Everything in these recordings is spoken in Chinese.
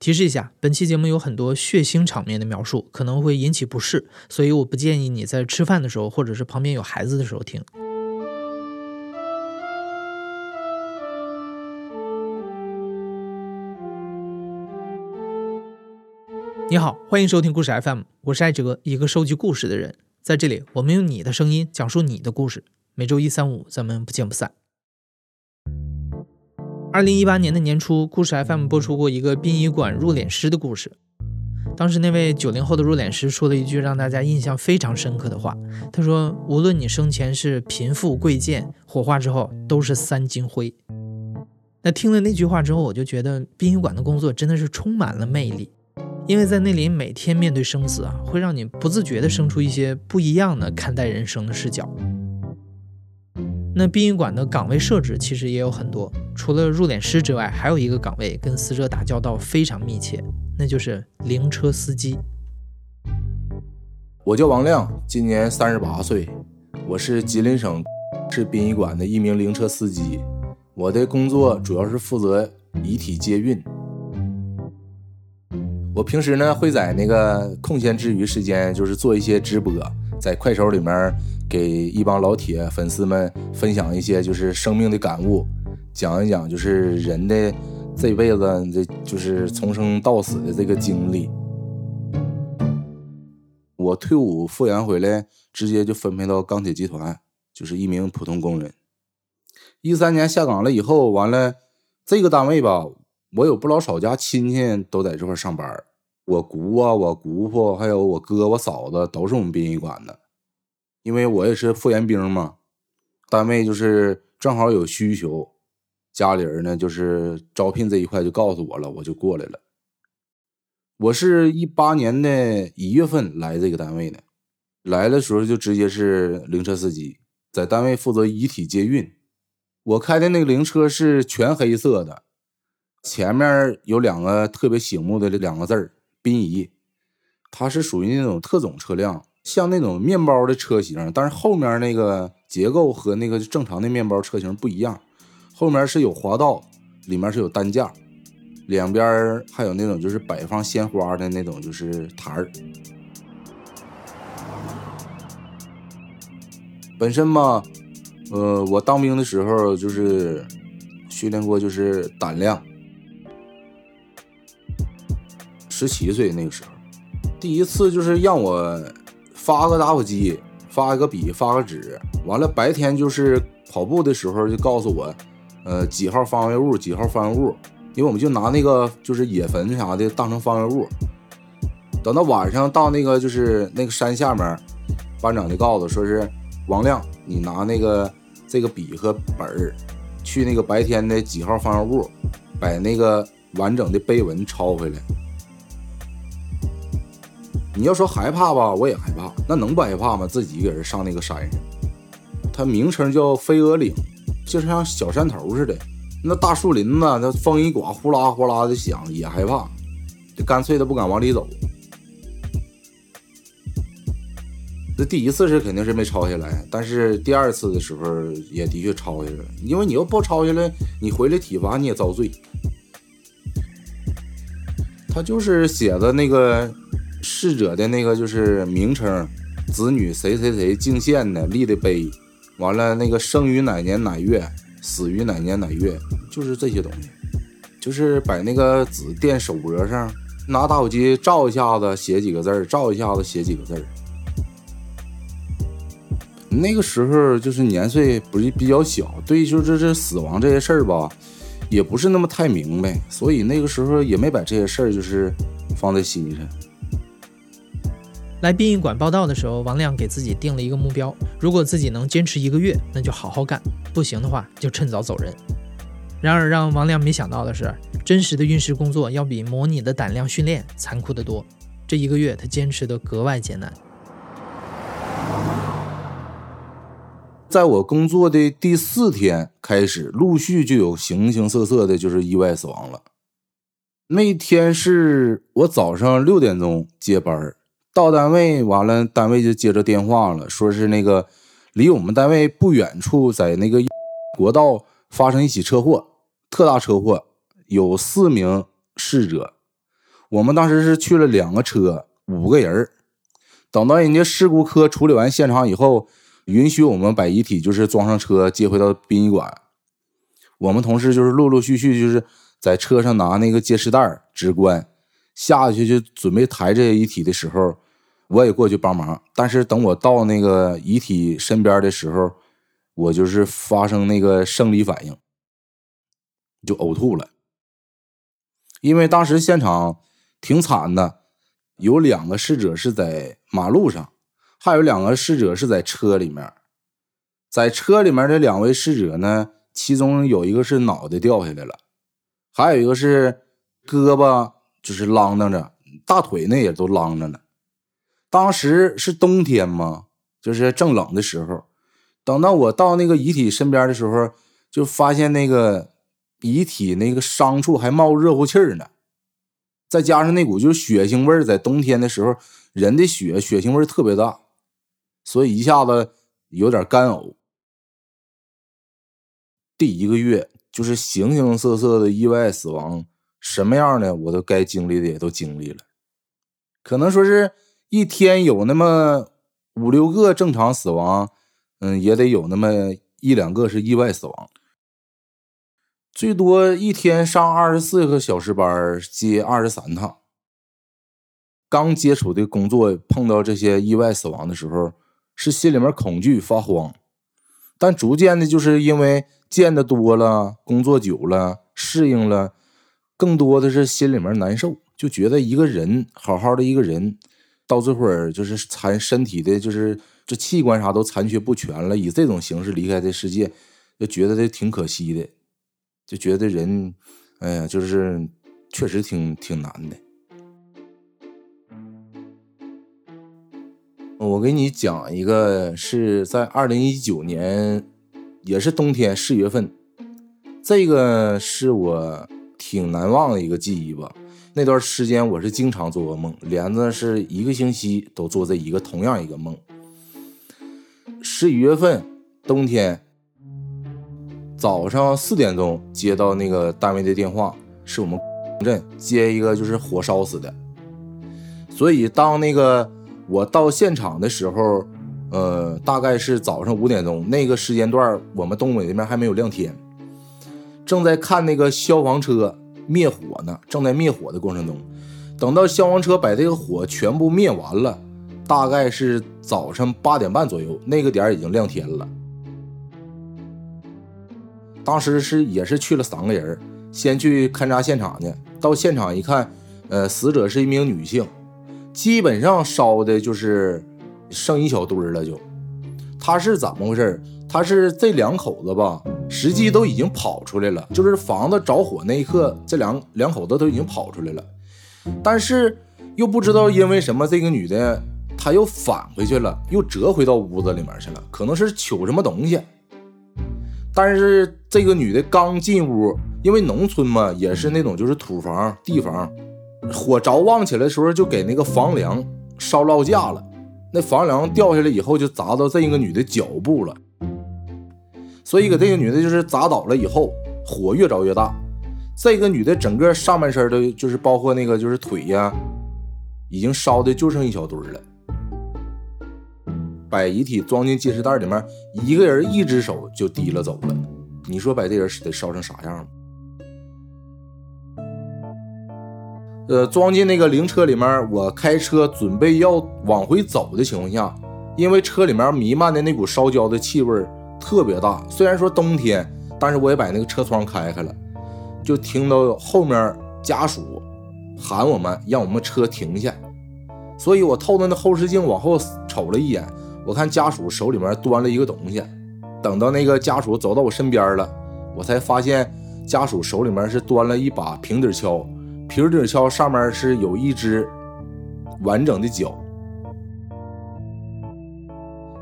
提示一下，本期节目有很多血腥场面的描述，可能会引起不适，所以我不建议你在吃饭的时候，或者是旁边有孩子的时候听。你好，欢迎收听故事 FM，我是艾哲，一个收集故事的人。在这里，我们用你的声音讲述你的故事。每周一、三、五，咱们不见不散。二零一八年的年初，故事 FM 播出过一个殡仪馆入殓师的故事。当时那位九零后的入殓师说了一句让大家印象非常深刻的话，他说：“无论你生前是贫富贵贱，火化之后都是三金灰。”那听了那句话之后，我就觉得殡仪馆的工作真的是充满了魅力。因为在那里每天面对生死啊，会让你不自觉地生出一些不一样的看待人生的视角。那殡仪馆的岗位设置其实也有很多，除了入殓师之外，还有一个岗位跟死者打交道非常密切，那就是灵车司机。我叫王亮，今年三十八岁，我是吉林省市殡仪馆的一名灵车司机，我的工作主要是负责遗体接运。我平时呢会在那个空闲之余时间，就是做一些直播，在快手里面给一帮老铁粉丝们分享一些就是生命的感悟，讲一讲就是人的这辈子这就是从生到死的这个经历。我退伍复员回来，直接就分配到钢铁集团，就是一名普通工人。一三年下岗了以后，完了这个单位吧，我有不老少家亲戚都在这块上班。我姑啊，我姑父，还有我哥、我嫂子，都是我们殡仪馆的。因为我也是复员兵嘛，单位就是正好有需求，家里人呢就是招聘这一块就告诉我了，我就过来了。我是一八年的一月份来这个单位的，来的时候就直接是灵车司机，在单位负责遗体接运。我开的那个灵车是全黑色的，前面有两个特别醒目的这两个字儿。殡仪，它是属于那种特种车辆，像那种面包的车型，但是后面那个结构和那个正常的面包车型不一样，后面是有滑道，里面是有担架，两边还有那种就是摆放鲜花的那种就是台儿。本身嘛，呃，我当兵的时候就是训练过，就是胆量。十七岁那个时候，第一次就是让我发个打火机，发一个笔，发个纸，完了白天就是跑步的时候就告诉我，呃几号方位物，几号方位物，因为我们就拿那个就是野坟啥的当成方位物。等到晚上到那个就是那个山下面，班长就告诉说是王亮，你拿那个这个笔和本儿，去那个白天的几号方位物，把那个完整的碑文抄回来。你要说害怕吧，我也害怕。那能不害怕吗？自己一个人上那个山上，它名称叫飞鹅岭，就像小山头似的。那大树林子，那风一刮，呼啦呼啦的响，也害怕，就干脆的不敢往里走。这第一次是肯定是没抄下来，但是第二次的时候也的确抄下来了。因为你要不抄下来，你回来体罚你也遭罪。他就是写的那个。逝者的那个就是名称，子女谁谁谁敬献的立的碑，完了那个生于哪年哪月，死于哪年哪月，就是这些东西，就是把那个纸垫手脖上，拿打火机照一下子，写几个字儿，照一下子写几个字儿。那个时候就是年岁不是比较小，对，就这这死亡这些事儿吧，也不是那么太明白，所以那个时候也没把这些事儿就是放在心上。来殡仪馆报道的时候，王亮给自己定了一个目标：如果自己能坚持一个月，那就好好干；不行的话，就趁早走人。然而，让王亮没想到的是，真实的运尸工作要比模拟的胆量训练残酷得多。这一个月，他坚持得格外艰难。在我工作的第四天开始，陆续就有形形色色的，就是意外死亡了。那天是我早上六点钟接班儿到单位完了，单位就接着电话了，说是那个离我们单位不远处，在那个 国道发生一起车祸，特大车祸，有四名逝者，我们当时是去了两个车，五个人。等到人家事故科处理完现场以后，允许我们把遗体就是装上车接回到殡仪馆。我们同事就是陆陆续续就是在车上拿那个接尸袋、纸棺下去就准备抬这些遗体的时候，我也过去帮忙。但是等我到那个遗体身边的时候，我就是发生那个生理反应，就呕吐了。因为当时现场挺惨的，有两个逝者是在马路上，还有两个逝者是在车里面。在车里面的两位逝者呢，其中有一个是脑袋掉下来了，还有一个是胳膊就是啷当着，大腿呢也都啷着呢。当时是冬天嘛，就是正冷的时候。等到我到那个遗体身边的时候，就发现那个遗体那个伤处还冒热乎气儿呢，再加上那股就是血腥味儿，在冬天的时候，人的血血腥味儿特别大，所以一下子有点干呕。第一个月就是形形色色的意外死亡，什么样的我都该经历的也都经历了，可能说是一天有那么五六个正常死亡。嗯，也得有那么一两个是意外死亡，最多一天上二十四个小时班，接二十三趟。刚接触的工作，碰到这些意外死亡的时候，是心里面恐惧发慌，但逐渐的，就是因为见的多了，工作久了，适应了，更多的是心里面难受，就觉得一个人好好的一个人，到这会儿就是残身体的，就是。这器官啥都残缺不全了，以这种形式离开这世界，就觉得这挺可惜的，就觉得人，哎呀，就是确实挺挺难的。我给你讲一个，是在二零一九年，也是冬天四月份，这个是我挺难忘的一个记忆吧。那段时间我是经常做噩梦，连着是一个星期都做这一个同样一个梦。十一月份，冬天，早上四点钟接到那个单位的电话，是我们镇接一个就是火烧死的。所以当那个我到现场的时候，呃，大概是早上五点钟那个时间段，我们东北那边还没有亮天，正在看那个消防车灭火呢，正在灭火的过程中，等到消防车把这个火全部灭完了。大概是早上八点半左右，那个点已经亮天了。当时是也是去了三个人，先去勘察现场去。到现场一看，呃，死者是一名女性，基本上烧的就是剩一小堆了。就，他是怎么回事？他是这两口子吧，实际都已经跑出来了。就是房子着火那一刻，这两两口子都已经跑出来了，但是又不知道因为什么，这个女的。她又返回去了，又折回到屋子里面去了，可能是取什么东西。但是这个女的刚进屋，因为农村嘛，也是那种就是土房地房，火着旺起来的时候，就给那个房梁烧落架了。那房梁掉下来以后，就砸到这个女的脚部了。所以给这个女的就是砸倒了以后，火越着越大。这个女的整个上半身的，就是包括那个就是腿呀，已经烧的就剩一小堆了。把遗体装进揭尸袋里面，一个人一只手就提了走了。你说把这人得烧成啥样呃，装进那个灵车里面，我开车准备要往回走的情况下，因为车里面弥漫的那股烧焦的气味特别大。虽然说冬天，但是我也把那个车窗开开了，就听到后面家属喊我们，让我们车停下。所以我透着那后视镜往后瞅了一眼。我看家属手里面端了一个东西，等到那个家属走到我身边了，我才发现家属手里面是端了一把平底锹，平底锹上面是有一只完整的脚。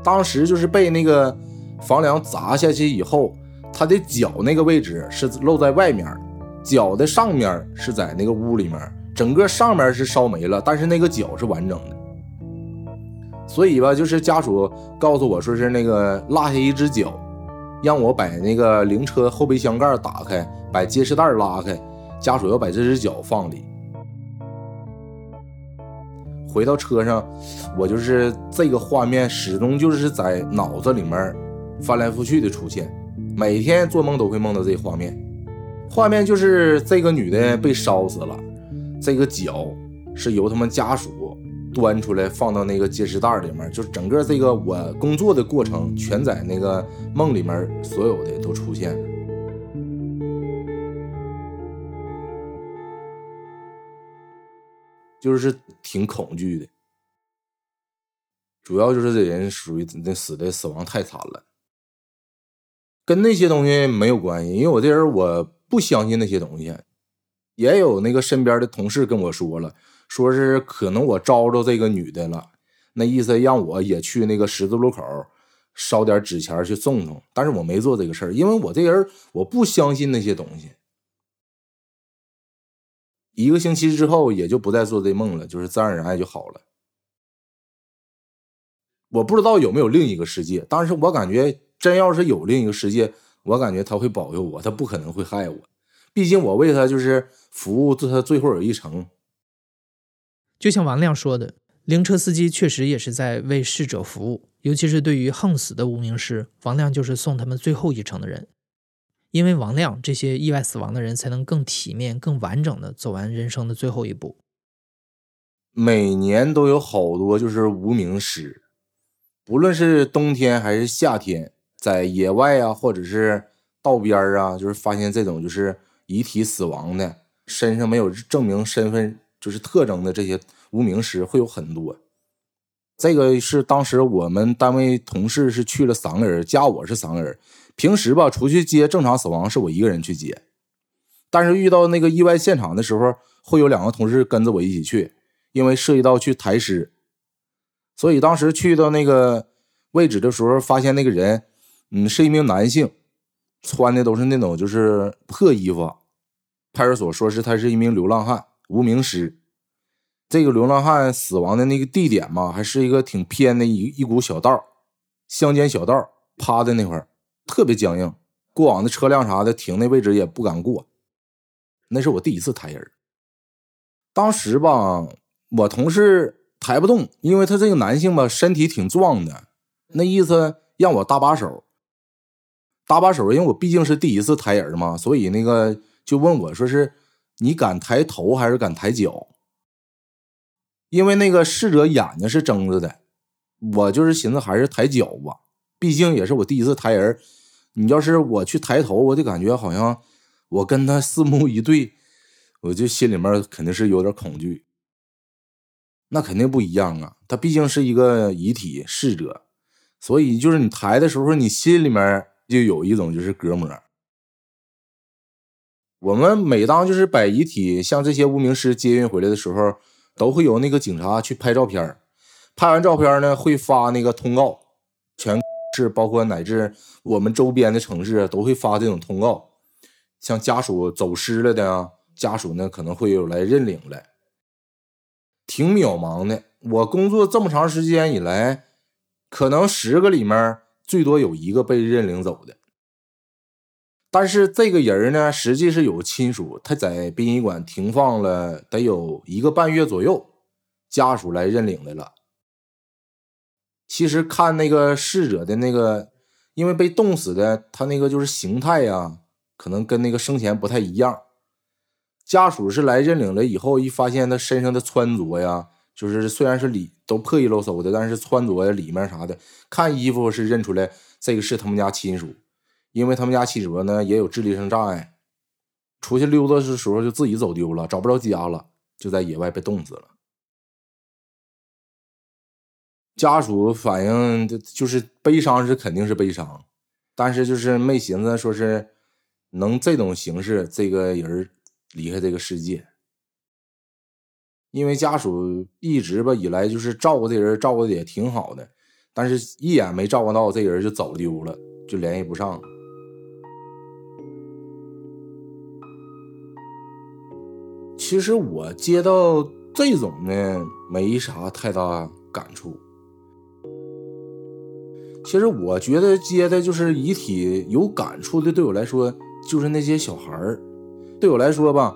当时就是被那个房梁砸下去以后，他的脚那个位置是露在外面，脚的上面是在那个屋里面，整个上面是烧没了，但是那个脚是完整的。所以吧，就是家属告诉我说是那个落下一只脚，让我把那个灵车后备箱盖打开，把结实袋拉开，家属要把这只脚放里。回到车上，我就是这个画面始终就是在脑子里面翻来覆去的出现，每天做梦都会梦到这画面。画面就是这个女的被烧死了，这个脚是由他们家属端出来放到那个接尸袋里面，就整个这个我工作的过程全在那个梦里面，所有的都出现了。就是挺恐惧的，主要就是这人属于那死的死亡太惨了，跟那些东西没有关系，因为我这人我不相信那些东西。也有那个身边的同事跟我说了，说是可能我招着这个女的了，那意思让我也去那个十字路口烧点纸钱去送送，但是我没做这个事儿，因为我这人我不相信那些东西。一个星期之后，也就不再做这梦了，就是自然而然就好了。我不知道有没有另一个世界，但是我感觉真要是有另一个世界，我感觉他会保佑我，他不可能会害我，毕竟我为他就是服务，他最后有一程。就像王亮说的，灵车司机确实也是在为逝者服务，尤其是对于横死的无名尸，王亮就是送他们最后一程的人。因为王亮这些意外死亡的人，才能更体面、更完整的走完人生的最后一步。每年都有好多就是无名尸，不论是冬天还是夏天，在野外啊，或者是道边啊，就是发现这种就是遗体死亡的，身上没有证明身份就是特征的这些无名尸会有很多。这个是当时我们单位同事是去了三个人，加我是三个人。平时吧，出去接正常死亡是我一个人去接，但是遇到那个意外现场的时候，会有两个同事跟着我一起去，因为涉及到去抬尸，所以当时去到那个位置的时候，发现那个人，嗯，是一名男性，穿的都是那种就是破衣服。派出所说是他是一名流浪汉，无名尸。这个流浪汉死亡的那个地点嘛，还是一个挺偏的一一股小道，乡间小道，趴在那块儿。特别僵硬，过往的车辆啥的停那位置也不敢过。那是我第一次抬人，当时吧，我同事抬不动，因为他这个男性吧，身体挺壮的，那意思让我搭把手，搭把手，因为我毕竟是第一次抬人嘛，所以那个就问我说是你敢抬头还是敢抬脚？因为那个逝者眼睛是睁着的，我就是寻思还是抬脚吧，毕竟也是我第一次抬人。你要是我去抬头，我就感觉好像我跟他四目一对，我就心里面肯定是有点恐惧。那肯定不一样啊，他毕竟是一个遗体逝者，所以就是你抬的时候，你心里面就有一种就是隔膜。我们每当就是把遗体像这些无名尸接运回来的时候，都会有那个警察去拍照片，拍完照片呢会发那个通告，全。是包括乃至我们周边的城市都会发这种通告，像家属走失了的家属呢，可能会有来认领来，挺渺茫的。我工作这么长时间以来，可能十个里面最多有一个被认领走的。但是这个人呢，实际是有亲属，他在殡仪馆停放了得有一个半月左右，家属来认领来了。其实看那个逝者的那个，因为被冻死的，他那个就是形态呀，可能跟那个生前不太一样。家属是来认领了以后，一发现他身上的穿着呀，就是虽然是里都破衣漏嗖的，但是穿着里面啥的，看衣服是认出来这个是他们家亲属，因为他们家亲属呢也有智力上障碍，出去溜达的时候就自己走丢了，找不着家了，就在野外被冻死了。家属反映就就是悲伤是肯定是悲伤，但是就是没寻思说是能这种形式这个人离开这个世界，因为家属一直吧以来就是照顾这人照顾的也挺好的，但是一眼没照顾到这人就走丢了，就联系不上。其实我接到这种呢没啥太大感触。其实我觉得接的就是遗体有感触的，对我来说就是那些小孩儿。对我来说吧，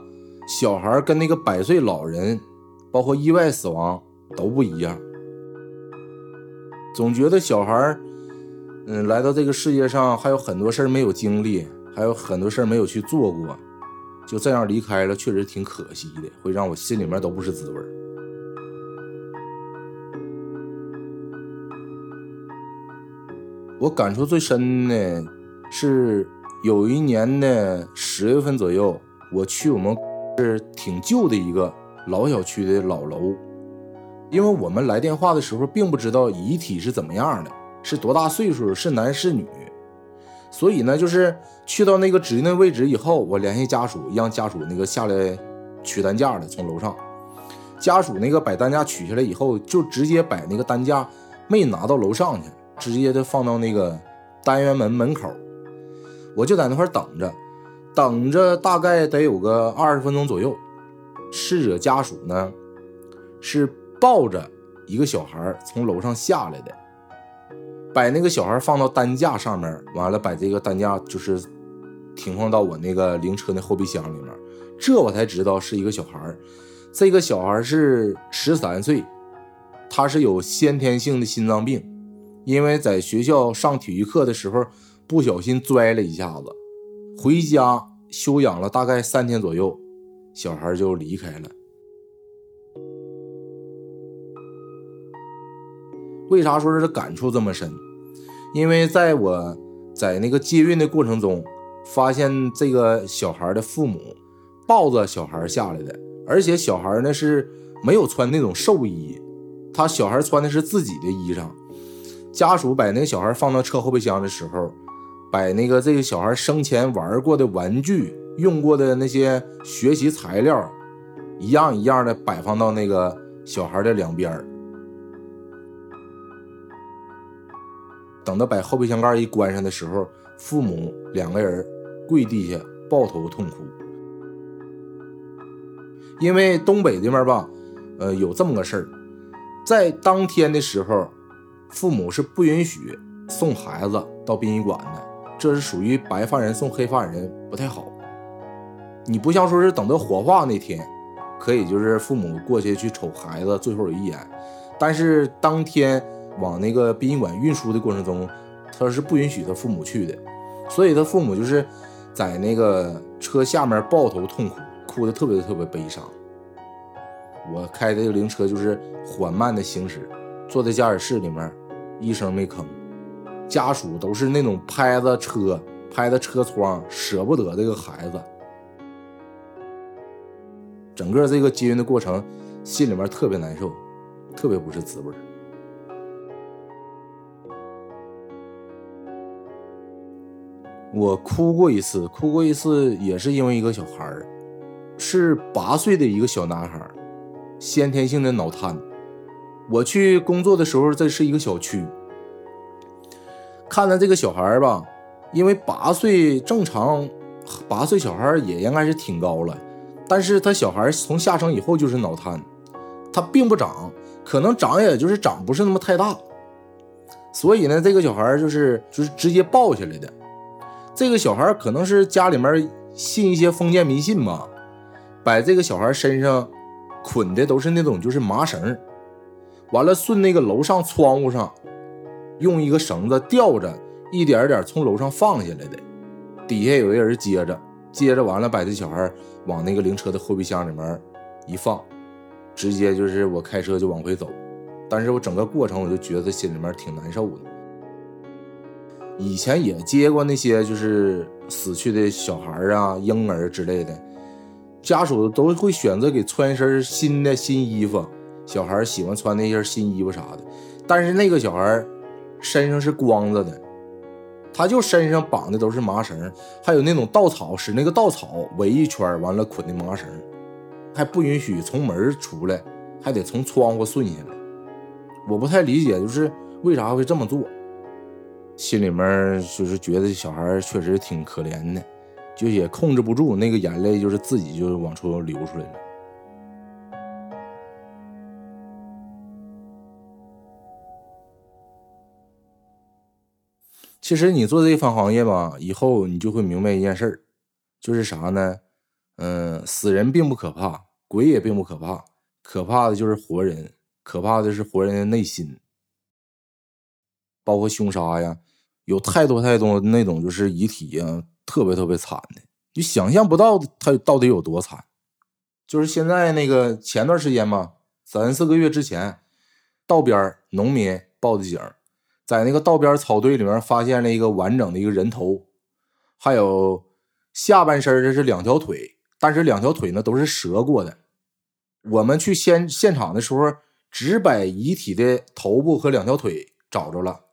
小孩跟那个百岁老人，包括意外死亡，都不一样。总觉得小孩，嗯，来到这个世界上还有很多事儿没有经历，还有很多事儿没有去做过，就这样离开了，确实挺可惜的，会让我心里面都不是滋味。我感触最深的是有一年的十月份左右，我去我们 是挺旧的一个老小区的老楼，因为我们来电话的时候并不知道遗体是怎么样的，是多大岁数，是男是女，所以呢，就是去到那个指定的位置以后，我联系家属，让家属那个下来取担架的，从楼上，家属那个把担架取下来以后，就直接把那个担架没拿到楼上去。直接的放到那个单元门门口，我就在那块等着，等着大概得有个二十分钟左右。逝者家属呢是抱着一个小孩从楼上下来的，把那个小孩放到担架上面，完了把这个担架就是停放到我那个灵车的后备箱里面。这我才知道是一个小孩，这个小孩是十三岁，他是有先天性的心脏病。因为在学校上体育课的时候不小心摔了一下子，回家休养了大概三天左右，小孩就离开了。为啥说是感触这么深？因为在我在那个接运的过程中，发现这个小孩的父母抱着小孩下来的，而且小孩呢是没有穿那种寿衣，他小孩穿的是自己的衣裳。家属把那个小孩放到车后备箱的时候，把那个这个小孩生前玩过的玩具、用过的那些学习材料，一样一样的摆放到那个小孩的两边等到把后备箱盖一关上的时候，父母两个人跪地下抱头痛哭。因为东北这边吧，呃，有这么个事儿，在当天的时候。父母是不允许送孩子到殡仪馆的，这是属于白发人送黑发人，不太好。你不像说是等到火化那天，可以就是父母过去去瞅孩子最后一眼，但是当天往那个殡仪馆运输的过程中，他是不允许他父母去的，所以他父母就是在那个车下面抱头痛哭，哭的特别特别悲伤。我开的这个灵车就是缓慢的行驶，坐在驾驶室里面。一声没吭，家属都是那种拍着车、拍着车窗，舍不得这个孩子。整个这个接运的过程，心里面特别难受，特别不是滋味我哭过一次，哭过一次也是因为一个小孩儿，是八岁的一个小男孩，先天性的脑瘫。我去工作的时候，这是一个小区。看到这个小孩吧，因为八岁正常，八岁小孩也应该是挺高了，但是他小孩从下生以后就是脑瘫，他并不长，可能长也就是长不是那么太大，所以呢，这个小孩就是就是直接抱下来的。这个小孩可能是家里面信一些封建迷信吧，把这个小孩身上捆的都是那种就是麻绳。完了，顺那个楼上窗户上，用一个绳子吊着，一点点从楼上放下来的。底下有一个人接着，接着完了，把这小孩往那个灵车的后备箱里面一放，直接就是我开车就往回走。但是我整个过程我就觉得心里面挺难受的。以前也接过那些就是死去的小孩啊、婴儿之类的，家属都会选择给穿一身新的新衣服。小孩喜欢穿那些新衣服啥的，但是那个小孩身上是光着的，他就身上绑的都是麻绳，还有那种稻草，使那个稻草围一圈，完了捆的麻绳，还不允许从门出来，还得从窗户顺下来。我不太理解，就是为啥会这么做，心里面就是觉得小孩确实挺可怜的，就也控制不住那个眼泪，就是自己就往出流出来了。其实你做这一番行业吧，以后你就会明白一件事儿，就是啥呢？嗯，死人并不可怕，鬼也并不可怕，可怕的就是活人。可怕的是活人的内心，包括凶杀呀，有太多太多那种就是遗体呀，特别特别惨的，你想象不到他到底有多惨。就是现在那个前段时间嘛，三四个月之前，道边农民报的警，在那个道边草堆里面发现了一个完整的一个人头，还有下半身这是两条腿，但是两条腿呢都是折过的。我们去现现场的时候，只把遗体的头部和两条腿找着了，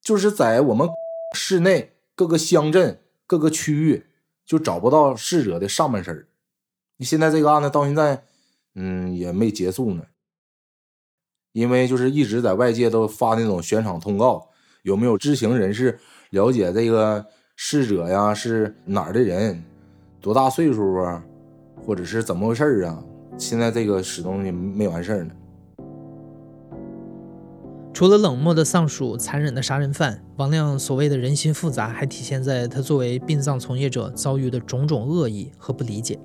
就是在我们市内各个乡镇各个区域就找不到逝者的上半身。你现在这个案子到现在，嗯，也没结束呢，因为就是一直在外界都发那种悬赏通告，有没有知情人士了解这个逝者呀？是哪儿的人？多大岁数啊？或者是怎么回事啊？现在这个始终也没完事儿呢。除了冷漠的丧属、残忍的杀人犯，王亮所谓的人心复杂，还体现在他作为殡葬从业者遭遇的种种恶意和不理解。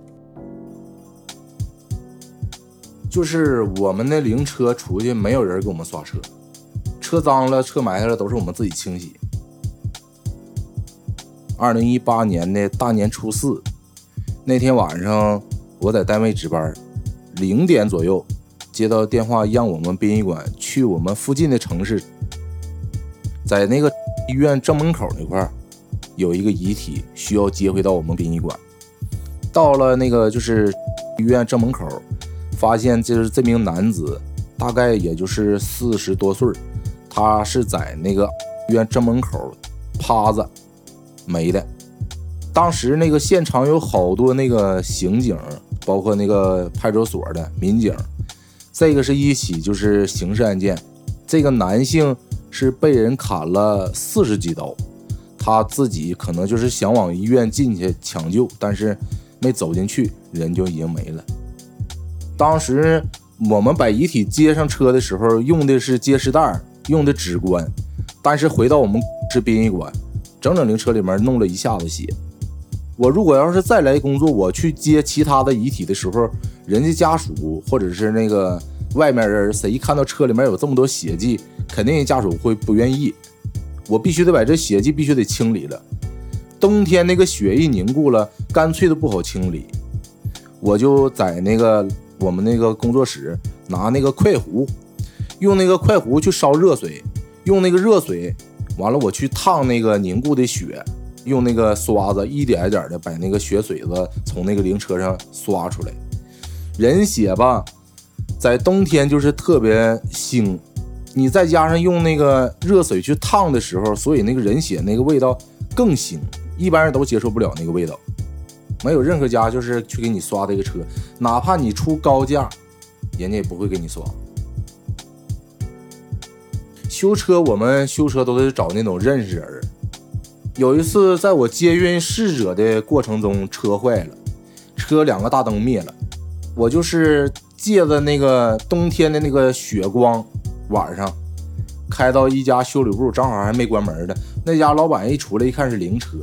就是我们的灵车出去，没有人给我们刷车，车脏了、车埋汰了，都是我们自己清洗。二零一八年的大年初四那天晚上，我在单位值班。零点左右，接到电话，让我们殡仪馆去我们附近的城市，在那个医院正门口那块儿，有一个遗体需要接回到我们殡仪馆。到了那个就是医院正门口，发现就是这名男子，大概也就是四十多岁他是在那个医院正门口趴着没的。当时那个现场有好多那个刑警。包括那个派出所的民警，这个是一起就是刑事案件。这个男性是被人砍了四十几刀，他自己可能就是想往医院进去抢救，但是没走进去，人就已经没了。当时我们把遗体接上车的时候，用的是结实袋，用的纸棺，但是回到我们是殡仪馆，整整灵车里面弄了一下子血。我如果要是再来工作，我去接其他的遗体的时候，人家家属或者是那个外面人，谁一看到车里面有这么多血迹，肯定人家属会不愿意。我必须得把这血迹必须得清理了。冬天那个血一凝固了，干脆都不好清理。我就在那个我们那个工作室拿那个快壶，用那个快壶去烧热水，用那个热水，完了我去烫那个凝固的血。用那个刷子一点一点的把那个血水子从那个灵车上刷出来。人血吧，在冬天就是特别腥，你再加上用那个热水去烫的时候，所以那个人血那个味道更腥，一般人都接受不了那个味道。没有任何家就是去给你刷这个车，哪怕你出高价，人家也不会给你刷。修车我们修车都得找那种认识人。有一次，在我接运逝者的过程中，车坏了，车两个大灯灭了。我就是借着那个冬天的那个雪光，晚上开到一家修理部，正好还没关门呢。那家老板一出来一看是灵车，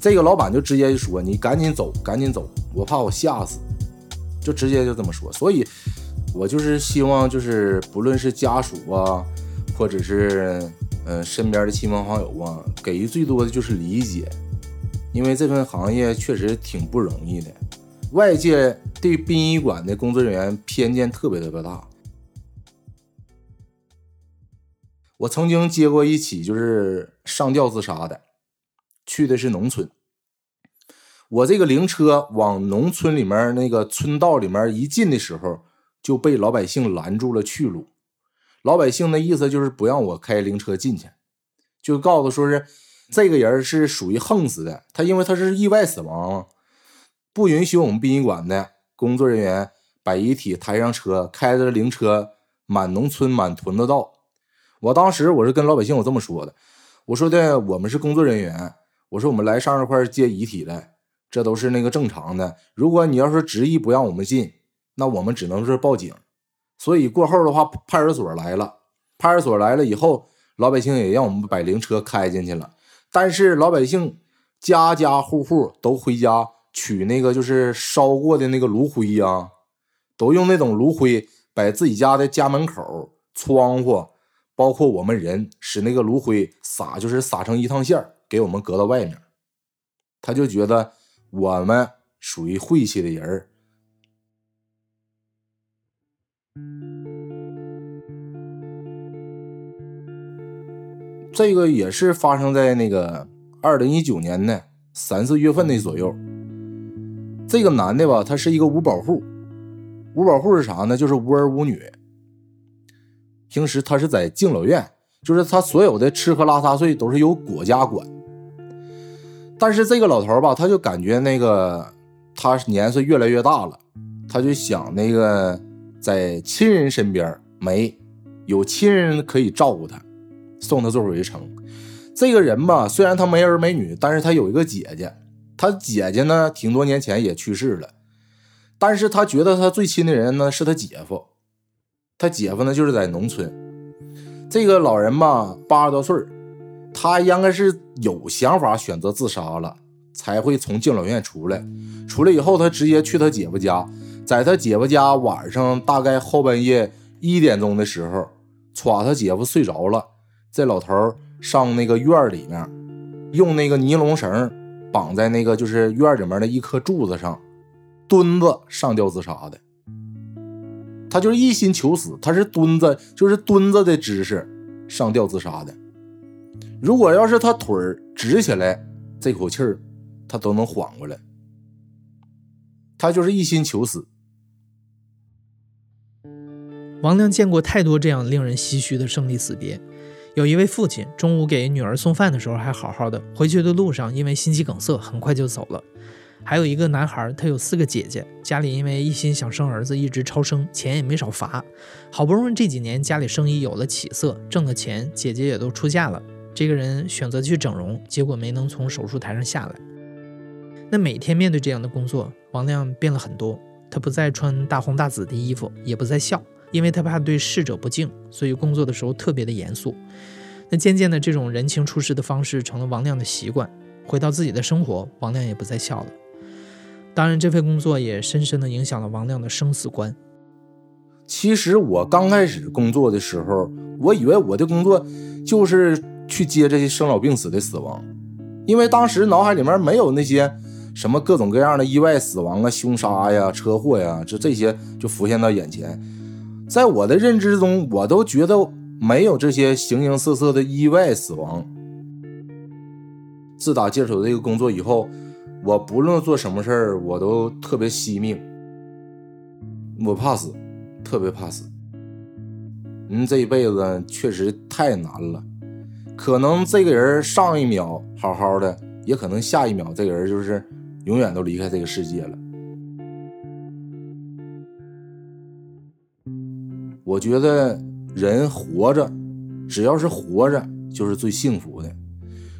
这个老板就直接就说：“你赶紧走，赶紧走，我怕我吓死。”就直接就这么说。所以，我就是希望，就是不论是家属啊，或者是。嗯，身边的亲朋好友啊，给予最多的就是理解，因为这份行业确实挺不容易的。外界对殡仪馆的工作人员偏见特别特别大。我曾经接过一起就是上吊自杀的，去的是农村。我这个灵车往农村里面那个村道里面一进的时候，就被老百姓拦住了去路。老百姓的意思就是不让我开灵车进去，就告诉说是这个人是属于横死的，他因为他是意外死亡，不允许我们殡仪馆的工作人员把遗体抬上车，开着灵车满农村满屯子道。我当时我是跟老百姓我这么说的，我说的我们是工作人员，我说我们来上这块接遗体来，这都是那个正常的。如果你要是执意不让我们进，那我们只能是报警。所以过后的话，派出所来了，派出所来了以后，老百姓也让我们把灵车开进去了。但是老百姓家家户户都回家取那个就是烧过的那个炉灰呀，都用那种炉灰把自己家的家门口、窗户，包括我们人，使那个炉灰撒，就是撒成一趟线儿，给我们隔到外面。他就觉得我们属于晦气的人儿。这个也是发生在那个二零一九年的三四月份的左右。这个男的吧，他是一个五保户。五保户是啥呢？就是无儿无女。平时他是在敬老院，就是他所有的吃喝拉撒睡都是由国家管。但是这个老头吧，他就感觉那个他年岁越来越大了，他就想那个在亲人身边没有亲人可以照顾他，送他做回城。这个人吧，虽然他没儿没女，但是他有一个姐姐，他姐姐呢，挺多年前也去世了。但是他觉得他最亲的人呢是他姐夫，他姐夫呢就是在农村。这个老人吧八十多岁他应该是有想法选择自杀了，才会从敬老院出来。出来以后，他直接去他姐夫家，在他姐夫家晚上大概后半夜一点钟的时候，歘他姐夫睡着了，这老头上那个院里面，用那个尼龙绳绑在那个就是院里面的一棵柱子上。墩子上吊自杀的，他就是一心求死，他是墩子，就是墩子的姿势上吊自杀的。如果要是他腿直起来，这口气儿他都能缓过来。他就是一心求死。王亮见过太多这样令人唏嘘的生离死别。有一位父亲，中午给女儿送饭的时候还好好的，回去的路上因为心肌梗塞，很快就走了。还有一个男孩，他有四个姐姐，家里因为一心想生儿子，一直超生，钱也没少罚。好不容易这几年家里生意有了起色，挣了钱，姐姐也都出嫁了。这个人选择去整容，结果没能从手术台上下来。那每天面对这样的工作，王亮变了很多。他不再穿大红大紫的衣服，也不再笑，因为他怕对逝者不敬，所以工作的时候特别的严肃。那渐渐的，这种人情处事的方式成了王亮的习惯。回到自己的生活，王亮也不再笑了。当然，这份工作也深深的影响了王亮的生死观。其实我刚开始工作的时候，我以为我的工作就是去接这些生老病死的死亡，因为当时脑海里面没有那些什么各种各样的意外死亡啊、凶杀呀、车祸呀，就这些就浮现到眼前。在我的认知中，我都觉得没有这些形形色色的意外死亡。自打接手这个工作以后。我不论做什么事儿，我都特别惜命。我怕死，特别怕死。人这一辈子确实太难了，可能这个人上一秒好好的，也可能下一秒这个人就是永远都离开这个世界了。我觉得人活着，只要是活着，就是最幸福的。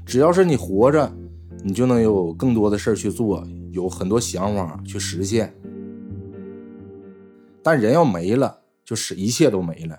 只要是你活着。你就能有更多的事儿去做，有很多想法去实现。但人要没了，就是一切都没了。